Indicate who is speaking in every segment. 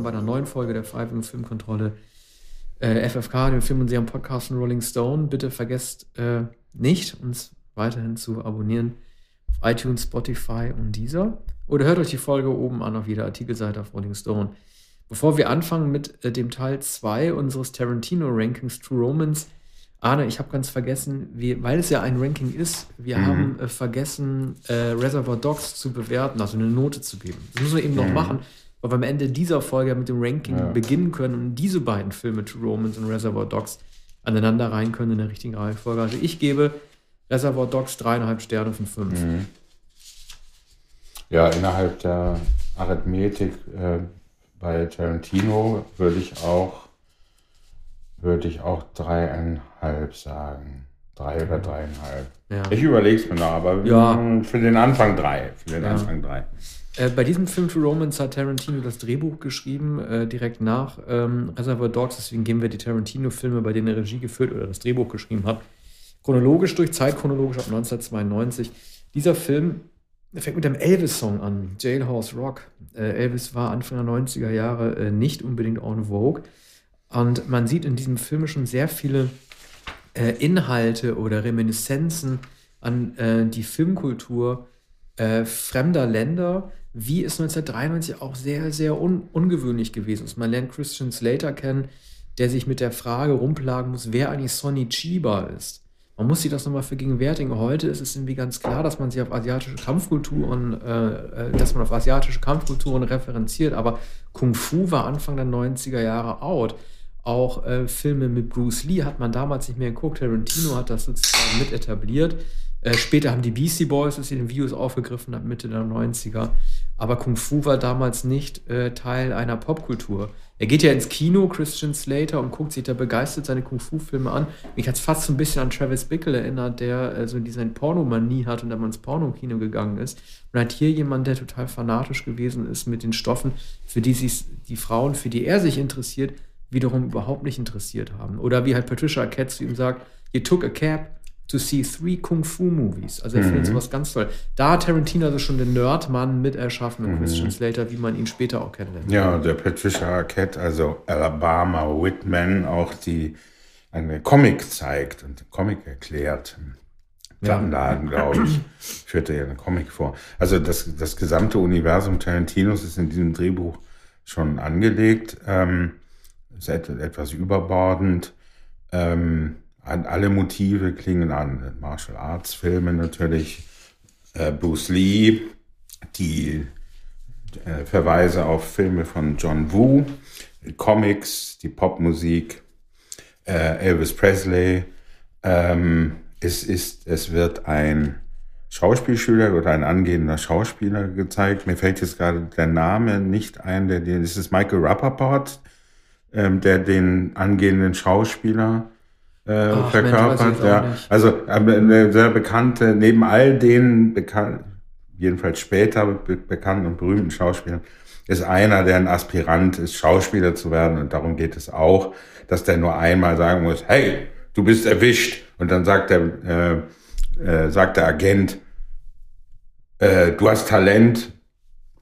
Speaker 1: Willkommen bei einer neuen Folge der Freiwilligen Filmkontrolle äh, FFK, dem Film- und Serien-Podcast von Rolling Stone. Bitte vergesst äh, nicht, uns weiterhin zu abonnieren auf iTunes, Spotify und dieser. Oder hört euch die Folge oben an auf jeder Artikelseite auf Rolling Stone. Bevor wir anfangen mit äh, dem Teil 2 unseres Tarantino-Rankings True Romance, Arne, ich habe ganz vergessen, wie, weil es ja ein Ranking ist, wir mhm. haben äh, vergessen, äh, Reservoir Dogs zu bewerten, also eine Note zu geben. Das müssen wir eben mhm. noch machen, weil wir am Ende dieser Folge mit dem Ranking ja. beginnen können und diese beiden Filme, True Romance und Reservoir Dogs, aneinander rein können in der richtigen Reihenfolge. Also ich gebe Reservoir Dogs dreieinhalb Sterne von fünf. Mhm.
Speaker 2: Ja, innerhalb der Arithmetik äh, bei Tarantino würde ich auch würde ich auch dreieinhalb sagen. Drei oder dreieinhalb. Ja. Ich überlege es mir noch, aber ja. für den Anfang drei. Für den ja. Anfang drei.
Speaker 1: Äh, bei diesem Film To Romance hat Tarantino das Drehbuch geschrieben, äh, direkt nach ähm, Reservoir Dogs. Deswegen gehen wir die Tarantino-Filme, bei denen er Regie geführt oder das Drehbuch geschrieben hat, chronologisch durch, zeitchronologisch ab 1992. Dieser Film fängt mit dem Elvis-Song an, Jailhouse Rock. Äh, Elvis war Anfang der 90er Jahre äh, nicht unbedingt en vogue. Und man sieht in diesem Film schon sehr viele äh, Inhalte oder Reminiszenzen an die Filmkultur äh, fremder Länder, wie es 1993 auch sehr, sehr un ungewöhnlich gewesen ist. Man lernt Christian Slater kennen, der sich mit der Frage rumplagen muss, wer eigentlich Sonny Chiba ist. Man muss sich das nochmal vergegenwärtigen. Heute ist es irgendwie ganz klar, dass man sich auf asiatische Kampfkulturen, äh, äh dass man auf asiatische Kampfkulturen referenziert, aber Kung Fu war Anfang der 90er Jahre out. Auch äh, Filme mit Bruce Lee hat man damals nicht mehr geguckt. Tarantino hat das sozusagen mit etabliert. Äh, später haben die Beastie Boys es in den Videos aufgegriffen, ab Mitte der 90er. Aber Kung Fu war damals nicht äh, Teil einer Popkultur. Er geht ja ins Kino, Christian Slater, und guckt sich da begeistert seine Kung Fu-Filme an. Mich hat es fast so ein bisschen an Travis Bickle erinnert, der äh, so diese Pornomanie hat und dann mal ins Pornokino gegangen ist. Und hat hier jemand, der total fanatisch gewesen ist mit den Stoffen, für die sich die Frauen, für die er sich interessiert, wiederum überhaupt nicht interessiert haben. Oder wie halt Patricia Arquette zu ihm sagt, you took a cab to see three Kung Fu Movies. Also er mhm. findet sowas ganz toll. Da hat Tarantino also schon den Nerdmann mit erschaffen mhm. Christian Slater, wie man ihn später auch kennenlernt.
Speaker 2: Ja, der Patricia Arquette, also Alabama Whitman, auch die eine Comic zeigt und Comic erklärt. Plattenladen, ja. glaube ich, führte ja einen Comic vor. Also das, das gesamte Universum Tarantinos ist in diesem Drehbuch schon angelegt. Ähm, ist etwas überbordend. Ähm, alle Motive klingen an. Martial Arts Filme natürlich, äh, Bruce Lee, die äh, Verweise auf Filme von John Woo, Comics, die Popmusik, äh, Elvis Presley. Ähm, es, ist, es wird ein Schauspielschüler oder ein angehender Schauspieler gezeigt. Mir fällt jetzt gerade der Name nicht ein. Der, das ist Michael Rappaport, ähm, der den angehenden Schauspieler äh, Ach, verkörpert. Ja. Also eine sehr bekannte, neben all den bekannten, jedenfalls später be bekannten und berühmten Schauspielern, ist einer, der ein Aspirant ist, Schauspieler zu werden. Und darum geht es auch, dass der nur einmal sagen muss, hey, du bist erwischt. Und dann sagt der, äh, äh, sagt der Agent, äh, du hast Talent,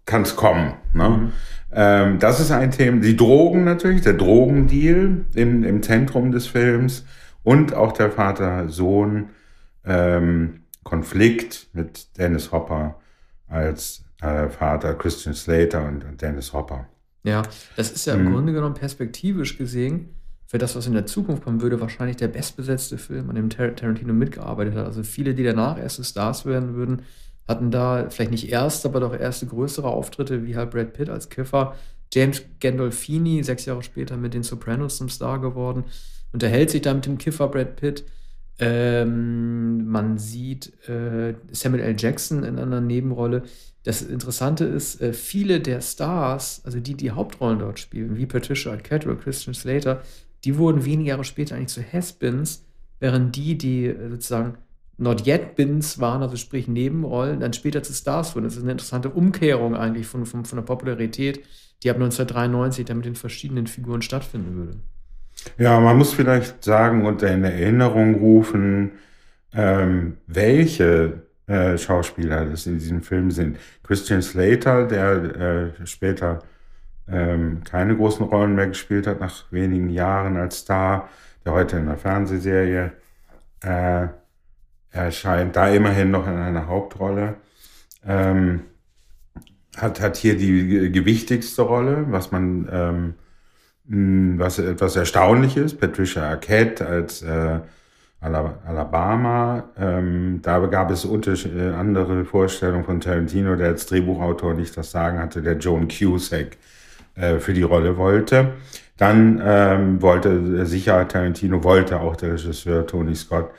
Speaker 2: kannst kommen. Ne? Mhm. Ähm, das ist ein Thema. Die Drogen natürlich, der Drogendeal im, im Zentrum des Films und auch der Vater-Sohn-Konflikt ähm, mit Dennis Hopper als äh, Vater, Christian Slater und, und, Dennis Hopper.
Speaker 1: Ja, das ist ja im mhm. Grunde genommen perspektivisch gesehen für das, was in der Zukunft kommen würde, wahrscheinlich der bestbesetzte Film, an dem Tar Tarantino mitgearbeitet hat. Also viele, die danach erste Stars werden würden, hatten da vielleicht nicht erste, aber doch erste größere Auftritte, wie halt Brad Pitt als Kiffer. James Gandolfini, sechs Jahre später mit den Sopranos zum Star geworden, unterhält sich da mit dem Kiffer Brad Pitt. Ähm, man sieht äh, Samuel L. Jackson in einer Nebenrolle. Das Interessante ist, äh, viele der Stars, also die, die Hauptrollen dort spielen, wie Patricia Arquette oder Christian Slater, die wurden wenige Jahre später eigentlich zu Has-Beens, während die, die äh, sozusagen Not Yet Bins waren, also sprich Nebenrollen, dann später zu Stars wurden. Das ist eine interessante Umkehrung eigentlich von, von, von der Popularität, die ab 1993 dann mit den verschiedenen Figuren stattfinden würde.
Speaker 2: Ja, man muss vielleicht sagen und in Erinnerung rufen, ähm, welche äh, Schauspieler das in diesem Film sind. Christian Slater, der äh, später ähm, keine großen Rollen mehr gespielt hat nach wenigen Jahren als Star, der heute in einer Fernsehserie äh, erscheint, da immerhin noch in einer Hauptrolle. Ähm, hat, hat hier die gewichtigste Rolle, was man ähm, was etwas erstaunlich ist. Patricia Arquette als äh, Alabama. Ähm, da gab es äh, andere Vorstellungen von Tarantino, der als Drehbuchautor nicht das Sagen hatte, der Joan Cusack äh, für die Rolle wollte. Dann ähm, wollte sicher Tarantino, wollte auch der Regisseur Tony Scott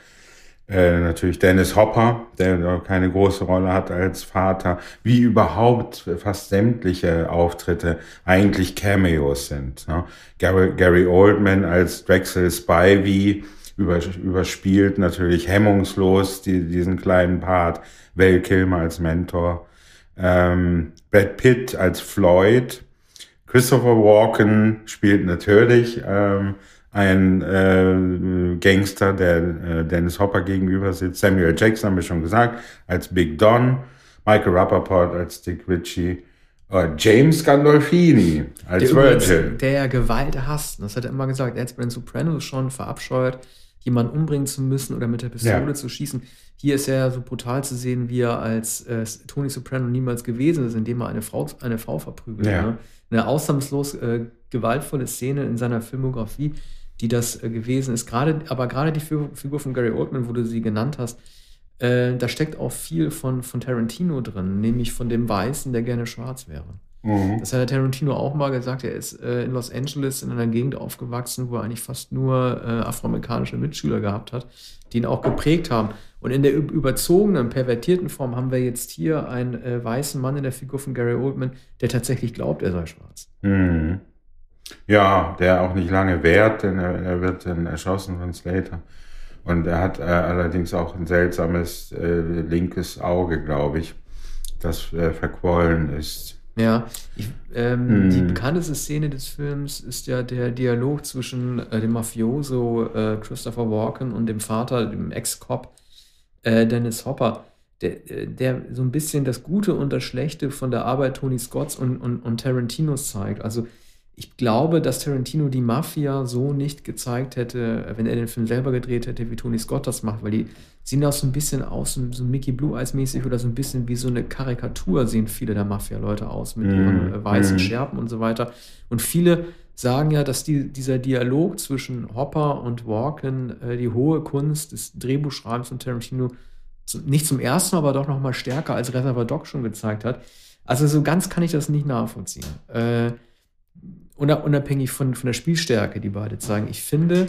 Speaker 2: äh, natürlich Dennis Hopper, der keine große Rolle hat als Vater, wie überhaupt fast sämtliche Auftritte eigentlich Cameos sind. Ne? Gary, Gary Oldman als Drexel Spivey, überspielt natürlich hemmungslos die, diesen kleinen Part. Val Kilmer als Mentor. Ähm, Brad Pitt als Floyd. Christopher Walken spielt natürlich ähm, ein äh, Gangster, der äh, Dennis Hopper gegenüber sitzt. Samuel Jackson haben wir schon gesagt, als Big Don. Michael Rappaport als Dick Ritchie. Uh, James Gandolfini als
Speaker 1: der
Speaker 2: Virgil.
Speaker 1: Der ja Gewalt hasst. Das hat er immer gesagt. Er hat bei den Sopranos schon verabscheut jemanden umbringen zu müssen oder mit der Pistole ja. zu schießen. Hier ist er so brutal zu sehen, wie er als äh, Tony Soprano niemals gewesen ist, indem er eine Frau, eine Frau verprügelt. Ja. Ne? Eine ausnahmslos äh, gewaltvolle Szene in seiner Filmografie, die das äh, gewesen ist. Gerade, aber gerade die Figur von Gary Oldman, wo du sie genannt hast, äh, da steckt auch viel von, von Tarantino drin, nämlich von dem Weißen, der gerne schwarz wäre. Mhm. Das hat der Tarantino auch mal gesagt. Er ist äh, in Los Angeles in einer Gegend aufgewachsen, wo er eigentlich fast nur äh, afroamerikanische Mitschüler gehabt hat, die ihn auch geprägt haben. Und in der überzogenen, pervertierten Form haben wir jetzt hier einen äh, weißen Mann in der Figur von Gary Oldman, der tatsächlich glaubt, er sei schwarz.
Speaker 2: Mhm. Ja, der auch nicht lange währt, denn er, er, wird dann erschossen von Slater. Und er hat äh, allerdings auch ein seltsames äh, linkes Auge, glaube ich, das äh, verquollen ist.
Speaker 1: Ja, ich, ähm, mm. die bekannteste Szene des Films ist ja der Dialog zwischen äh, dem Mafioso äh, Christopher Walken und dem Vater, dem Ex-Cop äh, Dennis Hopper, der, der so ein bisschen das Gute und das Schlechte von der Arbeit Tony Scotts und, und, und Tarantinos zeigt. Also ich glaube, dass Tarantino die Mafia so nicht gezeigt hätte, wenn er den Film selber gedreht hätte, wie Tony Scott das macht, weil die sehen auch so ein bisschen aus, so Mickey Blue Eyes mäßig oder so ein bisschen wie so eine Karikatur sehen viele der Mafia-Leute aus mit mm. ihren weißen mm. Schärpen und so weiter. Und viele sagen ja, dass die, dieser Dialog zwischen Hopper und Walken äh, die hohe Kunst des Drehbuchschreibens von Tarantino zu, nicht zum ersten Mal, aber doch noch mal stärker als Reservoir Dog schon gezeigt hat. Also so ganz kann ich das nicht nachvollziehen. Äh, unabhängig von, von der Spielstärke, die beide zeigen. Ich finde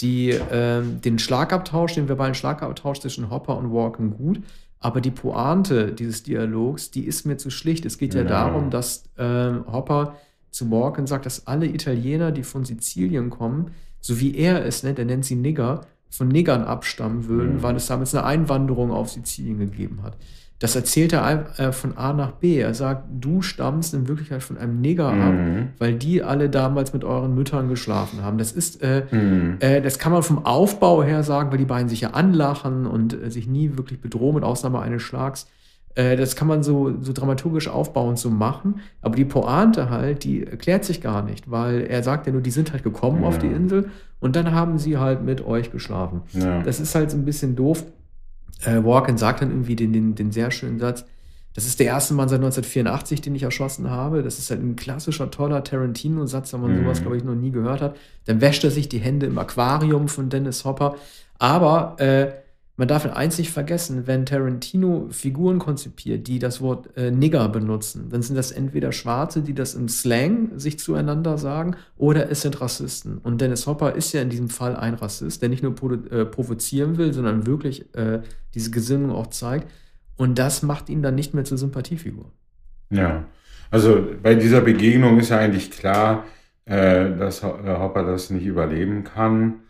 Speaker 1: die, äh, den Schlagabtausch, den verbalen Schlagabtausch zwischen Hopper und Walken gut, aber die Pointe dieses Dialogs, die ist mir zu schlicht. Es geht ja, ja darum, dass äh, Hopper zu Walken sagt, dass alle Italiener, die von Sizilien kommen, so wie er es nennt, er nennt sie Nigger, von Niggern abstammen würden, mhm. weil es damals eine Einwanderung auf Sizilien gegeben hat. Das erzählt er äh, von A nach B. Er sagt, du stammst in Wirklichkeit von einem Neger mhm. ab, weil die alle damals mit euren Müttern geschlafen haben. Das ist, äh, mhm. äh, das kann man vom Aufbau her sagen, weil die beiden sich ja anlachen und äh, sich nie wirklich bedrohen, mit Ausnahme eines Schlags. Äh, das kann man so, so dramaturgisch aufbauend so machen. Aber die Pointe halt, die erklärt sich gar nicht, weil er sagt ja nur, die sind halt gekommen ja. auf die Insel und dann haben sie halt mit euch geschlafen. Ja. Das ist halt so ein bisschen doof äh, Walken sagt dann irgendwie den, den, den sehr schönen Satz, das ist der erste Mann seit 1984, den ich erschossen habe. Das ist halt ein klassischer, toller Tarantino-Satz, wenn man mhm. sowas, glaube ich, noch nie gehört hat. Dann wäscht er sich die Hände im Aquarium von Dennis Hopper. Aber äh, man darf eins nicht vergessen, wenn Tarantino Figuren konzipiert, die das Wort äh, Nigger benutzen, dann sind das entweder Schwarze, die das im Slang sich zueinander sagen, oder es sind Rassisten. Und Dennis Hopper ist ja in diesem Fall ein Rassist, der nicht nur äh, provozieren will, sondern wirklich äh, diese Gesinnung auch zeigt. Und das macht ihn dann nicht mehr zur Sympathiefigur.
Speaker 2: Ja, also bei dieser Begegnung ist ja eigentlich klar, äh, dass Hopper das nicht überleben kann.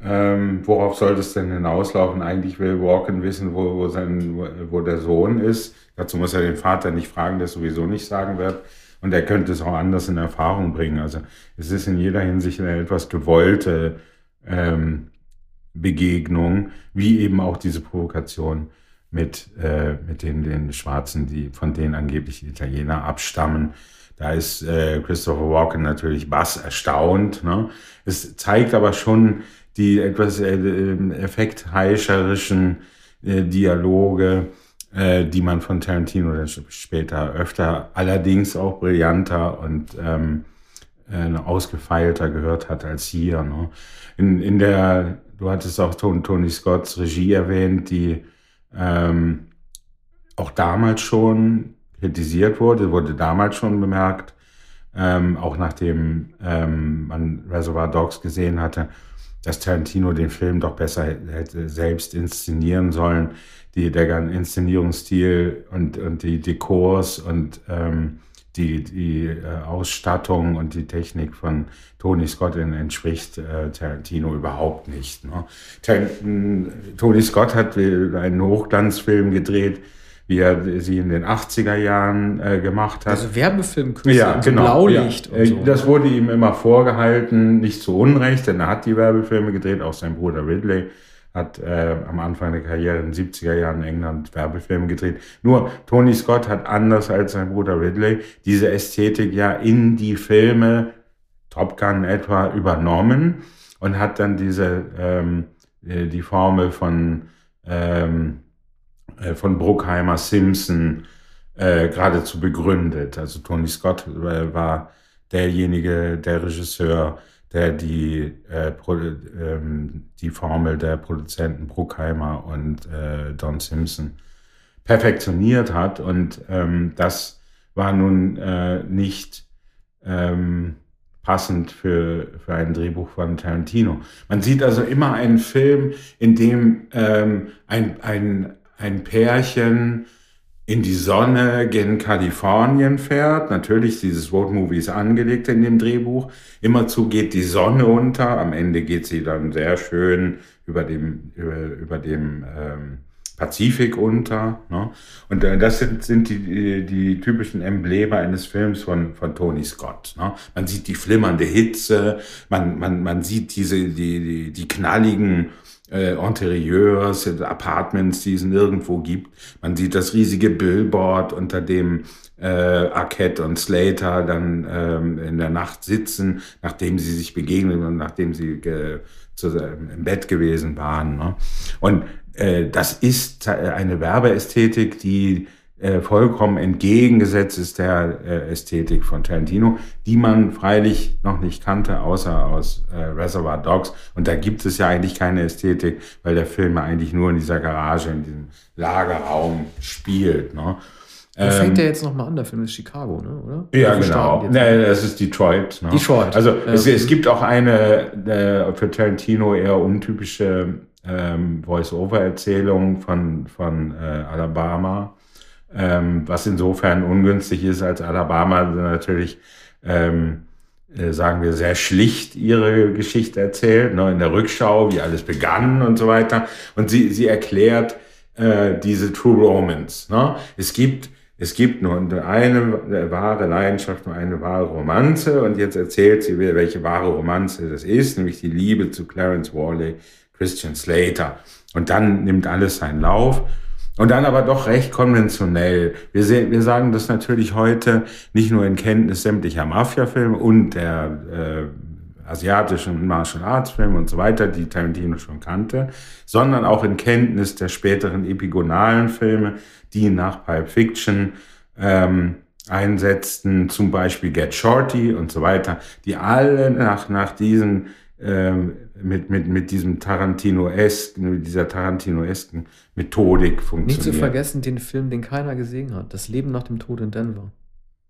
Speaker 2: Ähm, worauf sollte es denn hinauslaufen? Eigentlich will Walken wissen, wo, wo, sein, wo, der Sohn ist. Dazu muss er den Vater nicht fragen, der sowieso nicht sagen wird. Und er könnte es auch anders in Erfahrung bringen. Also es ist in jeder Hinsicht eine etwas gewollte ähm, Begegnung, wie eben auch diese Provokation mit, äh, mit den, den Schwarzen, die von denen angeblich Italiener abstammen. Da ist äh, Christopher Walken natürlich bass erstaunt. Ne? Es zeigt aber schon die etwas äh, effektheischerischen äh, Dialoge, äh, die man von Tarantino dann später öfter, allerdings auch brillanter und ähm, äh, ausgefeilter gehört hat als hier. Ne? In, in der, du hattest auch Tony, Tony Scotts Regie erwähnt, die ähm, auch damals schon kritisiert wurde, wurde damals schon bemerkt, ähm, auch nachdem ähm, man Reservoir Dogs gesehen hatte, dass Tarantino den Film doch besser hätte selbst inszenieren sollen. Die, der Inszenierungsstil und, und die Dekors und ähm, die, die äh, Ausstattung und die Technik von Tony Scott entspricht äh, Tarantino überhaupt nicht. Ne? Tony Scott hat einen Hochglanzfilm gedreht, wie er sie in den 80er Jahren äh, gemacht hat.
Speaker 1: Also Werbefilm,
Speaker 2: ja, genau,
Speaker 1: Blaulicht.
Speaker 2: Ja. So. Das wurde ihm immer vorgehalten, nicht zu Unrecht, denn er hat die Werbefilme gedreht, auch sein Bruder Ridley hat äh, am Anfang der Karriere in den 70er Jahren in England Werbefilme gedreht. Nur Tony Scott hat anders als sein Bruder Ridley diese Ästhetik ja in die Filme Top Gun etwa übernommen und hat dann diese ähm, äh, die Formel von ähm, äh, von Bruckheimer Simpson äh, geradezu begründet. Also Tony Scott äh, war derjenige, der Regisseur, der die, äh, ähm, die Formel der Produzenten Bruckheimer und äh, Don Simpson perfektioniert hat. Und ähm, das war nun äh, nicht ähm, passend für, für ein Drehbuch von Tarantino. Man sieht also immer einen Film, in dem ähm, ein, ein, ein Pärchen in die Sonne gen Kalifornien fährt. Natürlich, dieses Road Movie ist angelegt in dem Drehbuch. Immerzu geht die Sonne unter. Am Ende geht sie dann sehr schön über dem, über, über dem ähm, Pazifik unter. Ne? Und äh, das sind, sind die, die, die typischen Embleme eines Films von, von Tony Scott. Ne? Man sieht die flimmernde Hitze, man, man, man sieht diese, die, die, die knalligen äh, Interieurs, Apartments, die es nirgendwo gibt. Man sieht das riesige Billboard, unter dem äh, Arquette und Slater dann ähm, in der Nacht sitzen, nachdem sie sich begegnen und nachdem sie äh, zu, im Bett gewesen waren. Ne? Und äh, das ist eine Werbeästhetik, die äh, vollkommen entgegengesetzt ist der äh, Ästhetik von Tarantino, die man freilich noch nicht kannte, außer aus äh, Reservoir Dogs. Und da gibt es ja eigentlich keine Ästhetik, weil der Film ja eigentlich nur in dieser Garage, in diesem Lagerraum spielt. Ne?
Speaker 1: Ähm, fängt der jetzt nochmal an? Der Film ist Chicago, ne? oder?
Speaker 2: Ja, genau. Nee, das ist Detroit. Ne?
Speaker 1: Detroit.
Speaker 2: Also ja. es, es gibt auch eine äh, für Tarantino eher untypische ähm, Voice-Over-Erzählung von, von äh, Alabama ähm, was insofern ungünstig ist, als Alabama natürlich, ähm, äh, sagen wir, sehr schlicht ihre Geschichte erzählt, ne, in der Rückschau, wie alles begann und so weiter. Und sie, sie erklärt äh, diese True Romance. Ne? Es gibt es gibt nur eine wahre Leidenschaft, nur eine wahre Romanze und jetzt erzählt sie, welche wahre Romanze das ist, nämlich die Liebe zu Clarence Worley, Christian Slater. Und dann nimmt alles seinen Lauf und dann aber doch recht konventionell. Wir, sehen, wir sagen das natürlich heute nicht nur in Kenntnis sämtlicher Mafia-Filme und der äh, asiatischen Martial Arts Filme und so weiter, die Tarantino schon kannte, sondern auch in Kenntnis der späteren epigonalen Filme, die nach Pulp Fiction ähm, einsetzten, zum Beispiel Get Shorty und so weiter, die alle nach, nach diesen ähm, mit, mit, mit diesem Tarantino-esken, mit dieser Tarantino-esken Methodik funktioniert.
Speaker 1: Nicht zu vergessen den Film, den keiner gesehen hat, Das Leben nach dem Tod in Denver.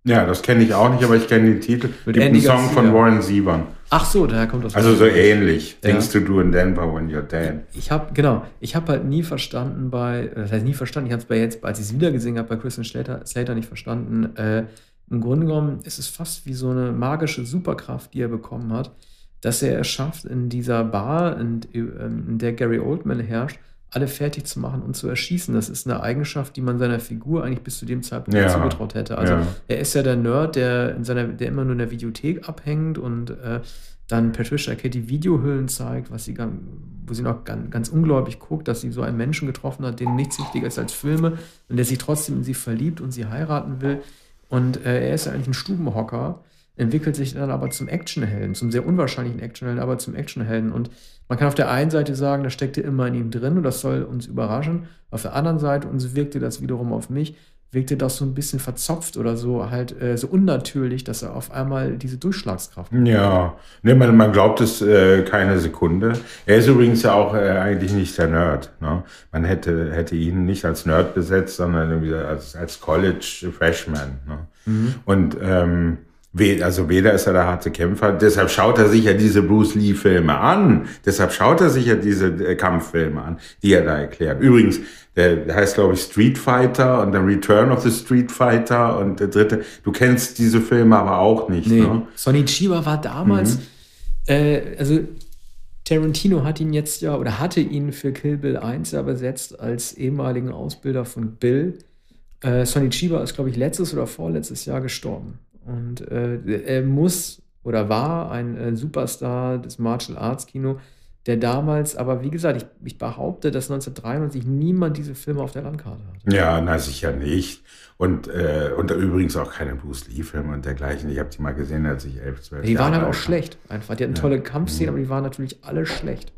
Speaker 2: Ja, das kenne ich auch nicht, aber ich kenne den Titel. Mit Gibt einen Song von Warren Zevon.
Speaker 1: Ach so, daher kommt das.
Speaker 2: Also so ähnlich. Ja. Things to do in Denver when you're dead.
Speaker 1: Ich habe genau, ich habe halt nie verstanden bei, das heißt nie verstanden. Ich habe es bei jetzt, als ich es wieder gesehen habe, bei Christian Slater, Slater nicht verstanden. Äh, Im Grunde genommen ist es fast wie so eine magische Superkraft, die er bekommen hat dass er es schafft, in dieser Bar, in, ähm, in, der Gary Oldman herrscht, alle fertig zu machen und zu erschießen. Das ist eine Eigenschaft, die man seiner Figur eigentlich bis zu dem Zeitpunkt ja. zugetraut hätte. Also ja. er ist ja der Nerd, der in seiner, der immer nur in der Videothek abhängt und äh, dann Patricia Katie Videohüllen zeigt, was sie wo sie noch ganz, ganz ungläubig guckt, dass sie so einen Menschen getroffen hat, dem nichts wichtiger ist als Filme und der sich trotzdem in sie verliebt und sie heiraten will Und äh, er ist ja eigentlich ein Stubenhocker, entwickelt sich dann aber zum Actionhelden, zum sehr unwahrscheinlichen Actionhelden, aber zum Actionhelden. Und man kann auf der einen Seite sagen, das steckte immer in ihm drin und das soll uns überraschen. Auf der anderen Seite, und so wirkte das wiederum auf mich, wirkte das so ein bisschen verzopft oder so halt äh, so unnatürlich, dass er auf einmal diese Durchschlagskraft
Speaker 2: hat. Ja, ne, man, man glaubt es äh, keine Sekunde. Er ist übrigens ja auch äh, eigentlich nicht der Nerd. Ne? Man hätte, hätte ihn nicht als Nerd besetzt, sondern irgendwie als, als College Freshman. Ne? Mhm. Und ähm, also weder ist er der harte Kämpfer, deshalb schaut er sich ja diese Bruce Lee-Filme an. Deshalb schaut er sich ja diese äh, Kampffilme an, die er da erklärt. Übrigens, der heißt, glaube ich, Street Fighter und The Return of the Street Fighter und der dritte. Du kennst diese Filme aber auch nicht. Nee. Ne?
Speaker 1: Sonny Chiba war damals, mhm. äh, also Tarantino hat ihn jetzt ja oder hatte ihn für Kill Bill 1 ja besetzt als ehemaligen Ausbilder von Bill. Äh, Sonny Chiba ist, glaube ich, letztes oder vorletztes Jahr gestorben. Und äh, er muss oder war ein äh, Superstar des Martial Arts Kino, der damals, aber wie gesagt, ich, ich behaupte, dass 1993 niemand diese Filme auf der Landkarte hat.
Speaker 2: Ja, na sicher nicht. Und, äh, und übrigens auch keine Bruce Lee-Filme und dergleichen. Ich habe die mal gesehen, als ich elf, zwölf
Speaker 1: Die waren halt auch schlecht, einfach. Die hatten ja. tolle Kampfszenen, mhm. aber die waren natürlich alle schlecht.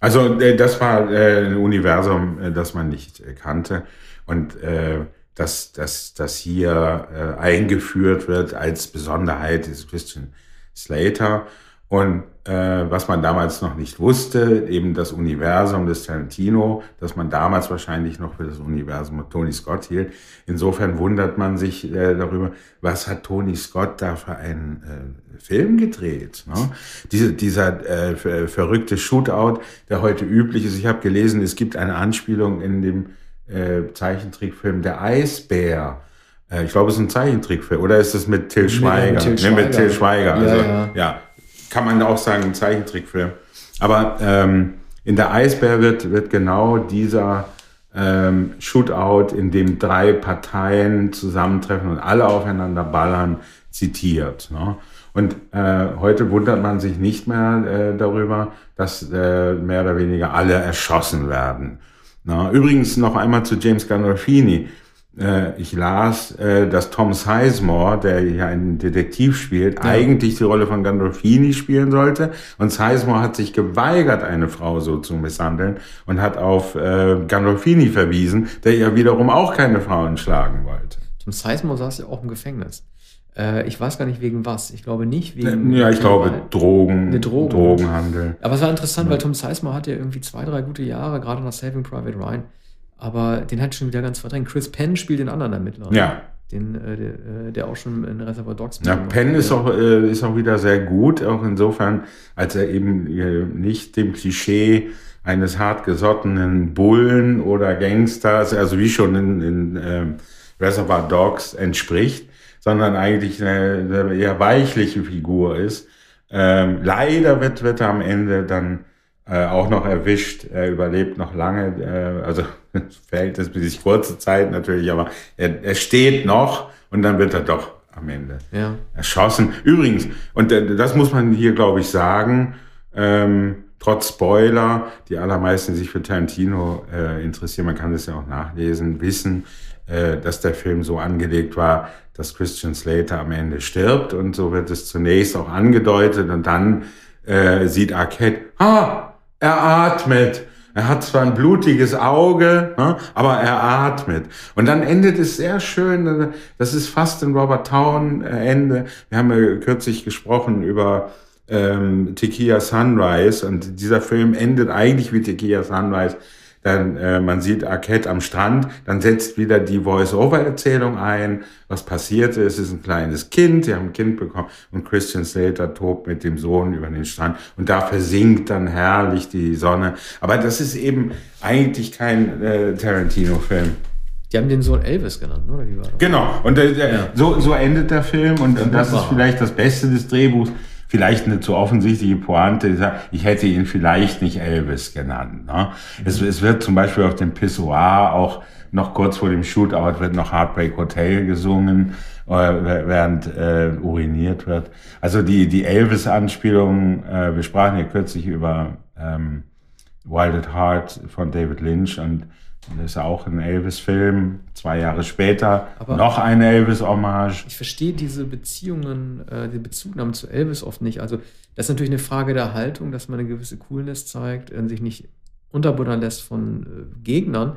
Speaker 2: Also äh, das war äh, ein Universum, äh, das man nicht kannte. Und äh, dass, dass, dass hier äh, eingeführt wird als Besonderheit ist Christian Slater. Und äh, was man damals noch nicht wusste, eben das Universum des Tarantino, das man damals wahrscheinlich noch für das Universum Tony Scott hielt. Insofern wundert man sich äh, darüber, was hat Tony Scott da für einen äh, Film gedreht. Ne? Diese, dieser äh, verrückte Shootout, der heute üblich ist. Ich habe gelesen, es gibt eine Anspielung in dem äh, Zeichentrickfilm Der Eisbär. Äh, ich glaube, es ist ein Zeichentrickfilm. Oder ist es mit Till Schweiger? Nee, mit Till Schweiger. Nee, mit Till Schweiger. Also, ja, ja. ja, kann man auch sagen, ein Zeichentrickfilm. Aber ähm, in der Eisbär wird, wird genau dieser ähm, Shootout, in dem drei Parteien zusammentreffen und alle aufeinander ballern, zitiert. Ne? Und äh, heute wundert man sich nicht mehr äh, darüber, dass äh, mehr oder weniger alle erschossen werden. Na, übrigens noch einmal zu James Gandolfini. Äh, ich las, äh, dass Tom Sizemore, der hier einen Detektiv spielt, ja. eigentlich die Rolle von Gandolfini spielen sollte. Und Sizemore hat sich geweigert, eine Frau so zu misshandeln und hat auf äh, Gandolfini verwiesen, der ja wiederum auch keine Frauen schlagen wollte.
Speaker 1: Tom Sizemore saß ja auch im Gefängnis. Äh, ich weiß gar nicht wegen was. Ich glaube nicht wegen.
Speaker 2: Ja, ich glaube Drogen, Drogen, Drogenhandel.
Speaker 1: Aber es war interessant, ja. weil Tom Sizemore hat ja irgendwie zwei, drei gute Jahre, gerade nach Saving Private Ryan. Aber den hat schon wieder ganz verdrängt. Chris Penn spielt den anderen Ermittler.
Speaker 2: Ja.
Speaker 1: Den, äh, der, äh, der, auch schon in Reservoir Dogs
Speaker 2: Ja, Penn ist auch, ist auch wieder sehr gut, auch insofern, als er eben nicht dem Klischee eines hartgesottenen Bullen oder Gangsters, also wie schon in, in äh, Reservoir Dogs entspricht, sondern eigentlich eine, eine eher weichliche Figur ist. Ähm, leider wird, wird er am Ende dann äh, auch noch erwischt. Er überlebt noch lange, äh, also verhältnismäßig kurze Zeit natürlich, aber er, er steht noch und dann wird er doch am Ende ja. erschossen. Übrigens, und äh, das muss man hier, glaube ich, sagen, ähm, trotz Spoiler, die allermeisten, die sich für Tarantino äh, interessieren, man kann das ja auch nachlesen, wissen, dass der Film so angelegt war, dass Christian Slater am Ende stirbt und so wird es zunächst auch angedeutet und dann äh, sieht Arquette, ah, er atmet. Er hat zwar ein blutiges Auge, ne, aber er atmet. Und dann endet es sehr schön. Das ist fast ein Robert Town Ende. Wir haben ja kürzlich gesprochen über ähm, Tequila Sunrise und dieser Film endet eigentlich wie Tequila Sunrise dann äh, man sieht Arquette am Strand, dann setzt wieder die Voice-Over-Erzählung ein, was passierte, es ist ein kleines Kind, sie haben ein Kind bekommen und Christian Slater tobt mit dem Sohn über den Strand und da versinkt dann herrlich die Sonne. Aber das ist eben eigentlich kein äh, Tarantino-Film.
Speaker 1: Die haben den Sohn Elvis genannt, oder wie war das?
Speaker 2: Genau, und äh, ja. so, so endet der Film und, und das ist vielleicht das Beste des Drehbuchs vielleicht eine zu offensichtliche Pointe. Ich hätte ihn vielleicht nicht Elvis genannt. Ne? Es, es wird zum Beispiel auf dem Pissoir auch noch kurz vor dem Shootout wird noch Heartbreak Hotel gesungen, äh, während äh, uriniert wird. Also die, die Elvis-Anspielung, äh, wir sprachen ja kürzlich über ähm, Wild at Heart von David Lynch und Das ist auch ein Elvis-Film, zwei Jahre später Aber noch eine Elvis-Hommage.
Speaker 1: Ich verstehe diese Beziehungen, äh, die Bezugnahmen zu Elvis oft nicht. Also das ist natürlich eine Frage der Haltung, dass man eine gewisse Coolness zeigt, und sich nicht unterbuttern lässt von äh, Gegnern.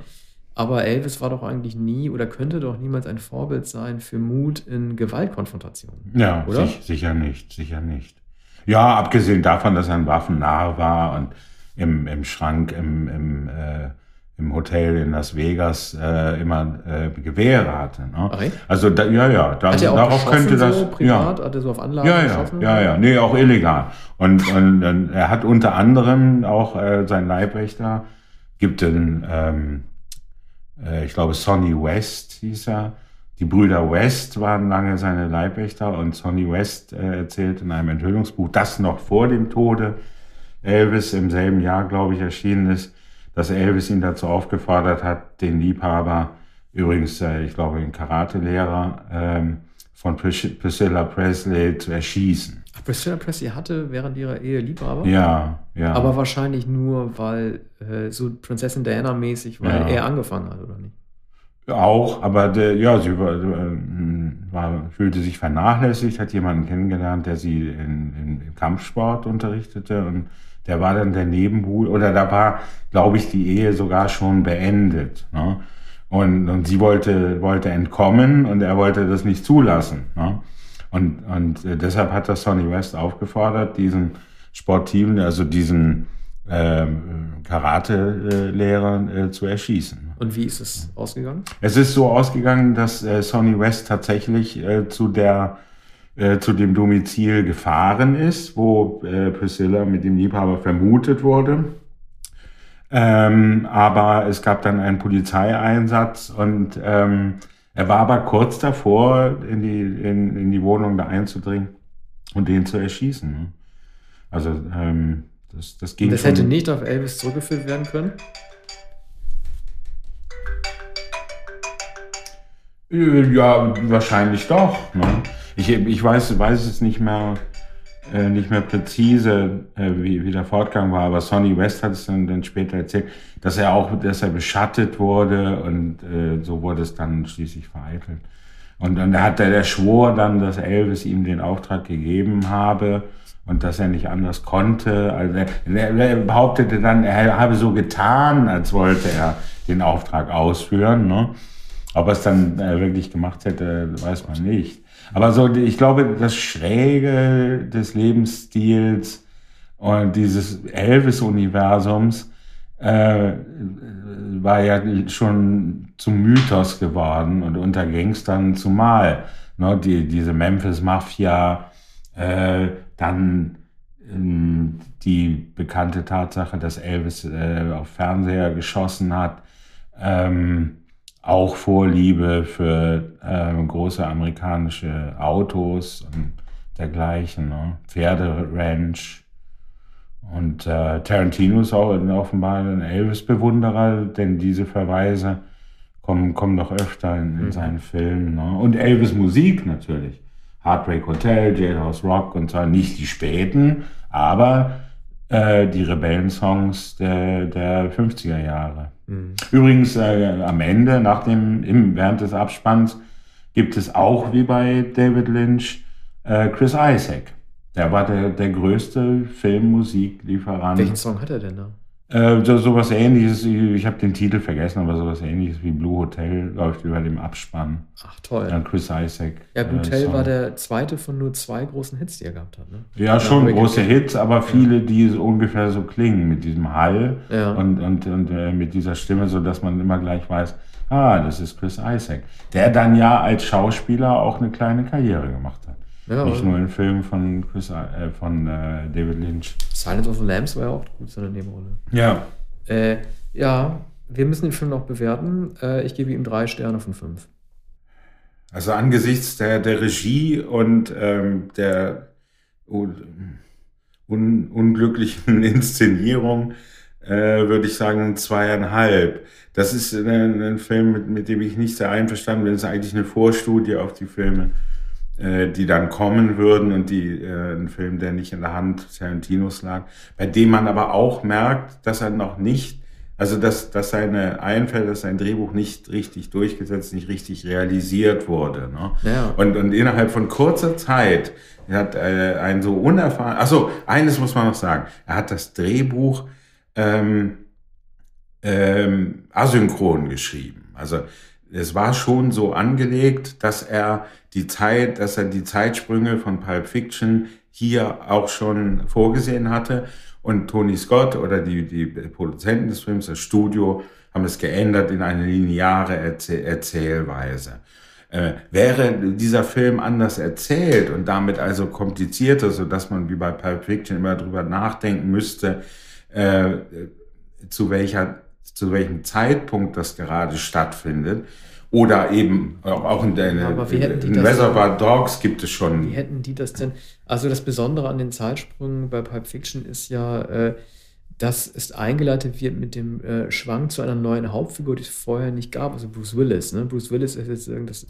Speaker 1: Aber Elvis war doch eigentlich nie oder könnte doch niemals ein Vorbild sein für Mut in Gewaltkonfrontationen.
Speaker 2: Ja, oder? Sich, sicher nicht, sicher nicht. Ja, abgesehen davon, dass er ein Waffennarr war und im, im Schrank, im, im äh, im Hotel in Las Vegas äh, immer äh, Gewehre hatte. Ne? Okay. Also da, ja, ja, da, darauf könnte das. So
Speaker 1: privat,
Speaker 2: ja.
Speaker 1: hat er so auf Anlagen
Speaker 2: ja, ja,
Speaker 1: geschossen?
Speaker 2: Ja, ja, nee, auch illegal. Und, und, und er hat unter anderem auch äh, sein Leibwächter gibt den, ähm, äh, ich glaube Sonny West hieß er. Die Brüder West waren lange seine Leibwächter und Sonny West äh, erzählt in einem Enthüllungsbuch, das noch vor dem Tode Elvis im selben Jahr, glaube ich, erschienen ist dass Elvis ihn dazu aufgefordert hat, den Liebhaber, übrigens, äh, ich glaube, ein Karatelehrer ähm, von Priscilla Presley zu erschießen.
Speaker 1: Ach, Priscilla Presley hatte während ihrer Ehe Liebhaber?
Speaker 2: Ja, ja.
Speaker 1: Aber wahrscheinlich nur, weil äh, so Prinzessin Diana mäßig, weil ja. er angefangen hat, oder nicht?
Speaker 2: Auch, aber der, ja, sie war, äh, war, fühlte sich vernachlässigt, hat jemanden kennengelernt, der sie in, in, im Kampfsport unterrichtete und der war dann der Nebenbuhler, oder da war, glaube ich, die Ehe sogar schon beendet. Ne? Und, und sie wollte, wollte entkommen und er wollte das nicht zulassen. Ne? Und, und äh, deshalb hat das Sonny West aufgefordert, diesen Sportiven, also diesen äh, Karate-Lehrer äh, zu erschießen.
Speaker 1: Und wie ist es ausgegangen?
Speaker 2: Es ist so ausgegangen, dass äh, Sonny West tatsächlich äh, zu der äh, zu dem Domizil gefahren ist, wo äh, Priscilla mit dem Liebhaber vermutet wurde. Ähm, aber es gab dann einen Polizeieinsatz und ähm, er war aber kurz davor, in die, in, in die Wohnung da einzudringen und den zu erschießen. Ne? Also ähm, das, das ging.
Speaker 1: Das hätte nicht auf Elvis zurückgeführt werden können?
Speaker 2: Ja, wahrscheinlich doch. Ne? Ich, ich weiß, weiß es nicht mehr, äh, nicht mehr präzise, äh, wie, wie der Fortgang war, aber Sonny West hat es dann, dann später erzählt, dass er auch, dass er beschattet wurde und äh, so wurde es dann schließlich vereitelt. Und dann hat er, der schwor dann, dass Elvis ihm den Auftrag gegeben habe und dass er nicht anders konnte. Also er, er behauptete dann, er habe so getan, als wollte er den Auftrag ausführen. Ne? Ob er es dann äh, wirklich gemacht hätte, weiß man nicht. Aber so, ich glaube, das Schräge des Lebensstils und dieses Elvis-Universums äh, war ja schon zum Mythos geworden und unter Gangstern zumal. Ne, die, diese Memphis-Mafia, äh, dann äh, die bekannte Tatsache, dass Elvis äh, auf Fernseher geschossen hat. Ähm, auch Vorliebe für äh, große amerikanische Autos und dergleichen, ne? Pferderanch. Und äh, Tarantino ist auch offenbar ein Elvis-Bewunderer, denn diese Verweise kommen, kommen doch öfter in, in mhm. seinen Filmen. Ne? Und Elvis-Musik natürlich. Heartbreak Hotel, Jailhouse Rock und zwar nicht die späten, aber äh, die Rebellensongs der, der 50er Jahre. Mhm. Übrigens äh, am Ende, nach dem, im, während des Abspanns, gibt es auch wie bei David Lynch äh, Chris Isaac. Der war der, der größte Filmmusiklieferant.
Speaker 1: Welchen Song hat er denn da?
Speaker 2: Äh, so, sowas ähnliches, ich habe den Titel vergessen, aber sowas ähnliches wie Blue Hotel läuft über dem Abspann.
Speaker 1: Ach toll.
Speaker 2: Ja, Chris Isaac.
Speaker 1: Ja, Blue äh, Hotel war der zweite von nur zwei großen Hits, die er gehabt hat. Ne?
Speaker 2: Ja, schon große Hits, aber viele, die so ungefähr so klingen mit diesem Hall ja. und, und, und äh, mit dieser Stimme, sodass man immer gleich weiß, ah, das ist Chris Isaac. Der dann ja als Schauspieler auch eine kleine Karriere gemacht hat. Ja, Nicht nur in Filmen von, Chris, äh, von äh, David Lynch.
Speaker 1: Silence of the Lambs war ja auch gut, seine Nebenrolle.
Speaker 2: Ja.
Speaker 1: Äh, ja, wir müssen den Film noch bewerten. Äh, ich gebe ihm drei Sterne von fünf.
Speaker 2: Also angesichts der, der Regie und ähm, der un, unglücklichen Inszenierung äh, würde ich sagen zweieinhalb. Das ist ein, ein Film, mit, mit, dem ich nicht sehr einverstanden bin. Das ist eigentlich eine Vorstudie auf die Filme äh, die dann kommen würden und die äh, ein Film, der nicht in der Hand Tarantinos lag, bei dem man aber auch merkt, dass er noch nicht Also, dass, dass seine Einfälle, dass sein Drehbuch nicht richtig durchgesetzt, nicht richtig realisiert wurde. Ne? Ja. Und, und innerhalb von kurzer Zeit er hat äh, ein so unerfahren. Achso, eines muss man noch sagen. Er hat das Drehbuch ähm, ähm, asynchron geschrieben. Also es war schon so angelegt, dass er die Zeit, dass er die Zeitsprünge von Pulp Fiction hier auch schon vorgesehen hatte. Und Tony Scott oder die, die Produzenten des Films, das Studio, haben es geändert in eine lineare Erzähl Erzählweise. Äh, wäre dieser Film anders erzählt und damit also komplizierter, so dass man wie bei Pulp Fiction immer drüber nachdenken müsste, äh, zu welcher, zu welchem Zeitpunkt das gerade stattfindet, oder eben auch in, der, ja, in Reservoir Dogs gibt es schon.
Speaker 1: Wie hätten die das denn? Also das Besondere an den Zeitsprüngen bei Pulp Fiction ist ja, äh, dass es eingeleitet wird mit dem äh, Schwang zu einer neuen Hauptfigur, die es vorher nicht gab, also Bruce Willis. Ne? Bruce Willis ist jetzt das,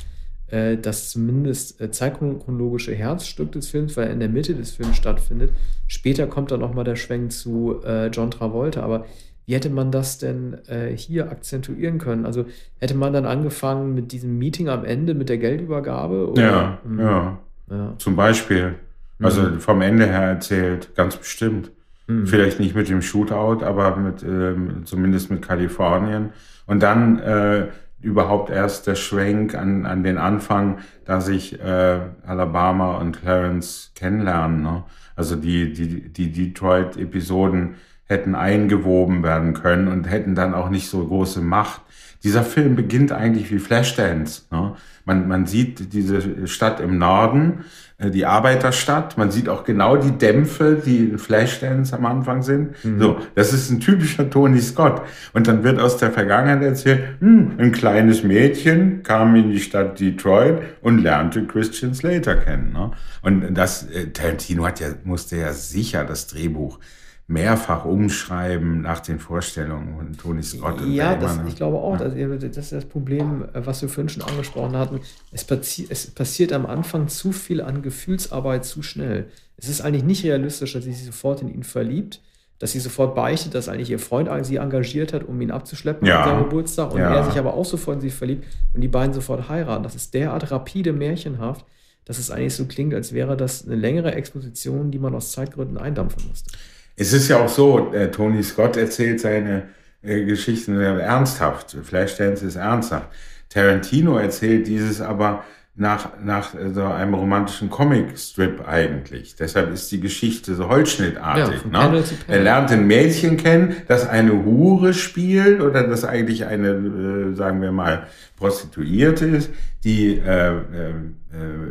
Speaker 1: äh, das zumindest äh, zeitchronologische Herzstück des Films, weil er in der Mitte des Films stattfindet. Später kommt dann nochmal der Schwenk zu äh, John Travolta, aber wie hätte man das denn äh, hier akzentuieren können? Also hätte man dann angefangen mit diesem Meeting am Ende, mit der Geldübergabe?
Speaker 2: Oder? Ja, mhm. ja, ja. Zum Beispiel. Also mhm. vom Ende her erzählt, ganz bestimmt. Mhm. Vielleicht nicht mit dem Shootout, aber mit, ähm, zumindest mit Kalifornien. Und dann äh, überhaupt erst der Schwenk an, an den Anfang, da sich äh, Alabama und Clarence kennenlernen. Ne? Also die, die, die Detroit-Episoden hätten eingewoben werden können und hätten dann auch nicht so große Macht. Dieser Film beginnt eigentlich wie Flashdance. Ne? Man, man sieht diese Stadt im Norden, äh, die Arbeiterstadt. Man sieht auch genau die Dämpfe, die in Flashdance am Anfang sind. Mhm. So, das ist ein typischer Tony Scott. Und dann wird aus der Vergangenheit erzählt, hm, ein kleines Mädchen kam in die Stadt Detroit und lernte Christian Slater kennen. Ne? Und das, äh, Tarantino hat ja, musste ja sicher das Drehbuch mehrfach umschreiben nach den Vorstellungen von Tony Scott.
Speaker 1: Und ja, das, ich glaube auch, ja. also, das ist das Problem, was wir vorhin schon angesprochen hatten. Es, passi es passiert am Anfang zu viel an Gefühlsarbeit zu schnell. Es ist eigentlich nicht realistisch, dass sie sich sofort in ihn verliebt, dass sie sofort beichtet, dass eigentlich ihr Freund sie engagiert hat, um ihn abzuschleppen ja. an seinem Geburtstag und ja. er sich aber auch sofort in sie verliebt und die beiden sofort heiraten. Das ist derart rapide, märchenhaft, dass es eigentlich so klingt, als wäre das eine längere Exposition, die man aus Zeitgründen eindampfen musste.
Speaker 2: Es ist ja auch so, äh, Tony Scott erzählt seine äh, Geschichten ernsthaft. Flashdance ist ernsthaft. Tarantino erzählt dieses aber nach, nach äh, so einem romantischen Comic-Strip eigentlich. Deshalb ist die Geschichte so holzschnittartig. Ja, ne? Er lernt ein Mädchen kennen, das eine Hure spielt oder das eigentlich eine, äh, sagen wir mal, Prostituierte ist, die äh, äh,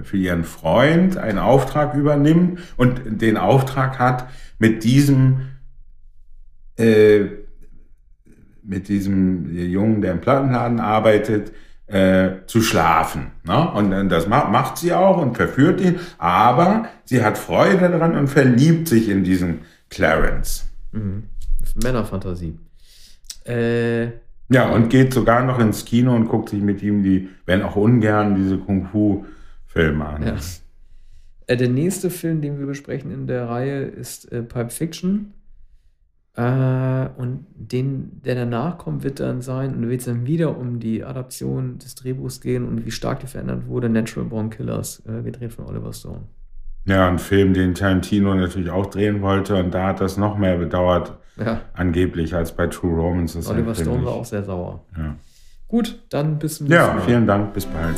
Speaker 2: für ihren Freund einen Auftrag übernimmt und den Auftrag hat, mit diesem äh, mit diesem Jungen, der im Plattenladen arbeitet, äh, zu schlafen. Ne? Und das macht sie auch und verführt ihn, aber sie hat Freude daran und verliebt sich in diesen Clarence.
Speaker 1: Mhm. Männerfantasie. Äh,
Speaker 2: ja, und geht sogar noch ins Kino und guckt sich mit ihm die, wenn auch ungern, diese Kung-Fu-Filme an. Ja.
Speaker 1: Äh, der nächste Film, den wir besprechen in der Reihe, ist äh, Pulp Fiction. Äh, und den, der danach kommt, wird dann sein, und da wird es dann wieder um die Adaption des Drehbuchs gehen und wie stark die verändert wurde, Natural Born Killers, äh, gedreht von Oliver Stone.
Speaker 2: Ja, ein Film, den Tarantino natürlich auch drehen wollte und da hat das noch mehr bedauert, ja. angeblich, als bei True Romance.
Speaker 1: Oliver Stone war auch sehr sauer.
Speaker 2: Ja.
Speaker 1: Gut, dann bis
Speaker 2: zum nächsten Mal. Ja, vielen Dank, bis bald.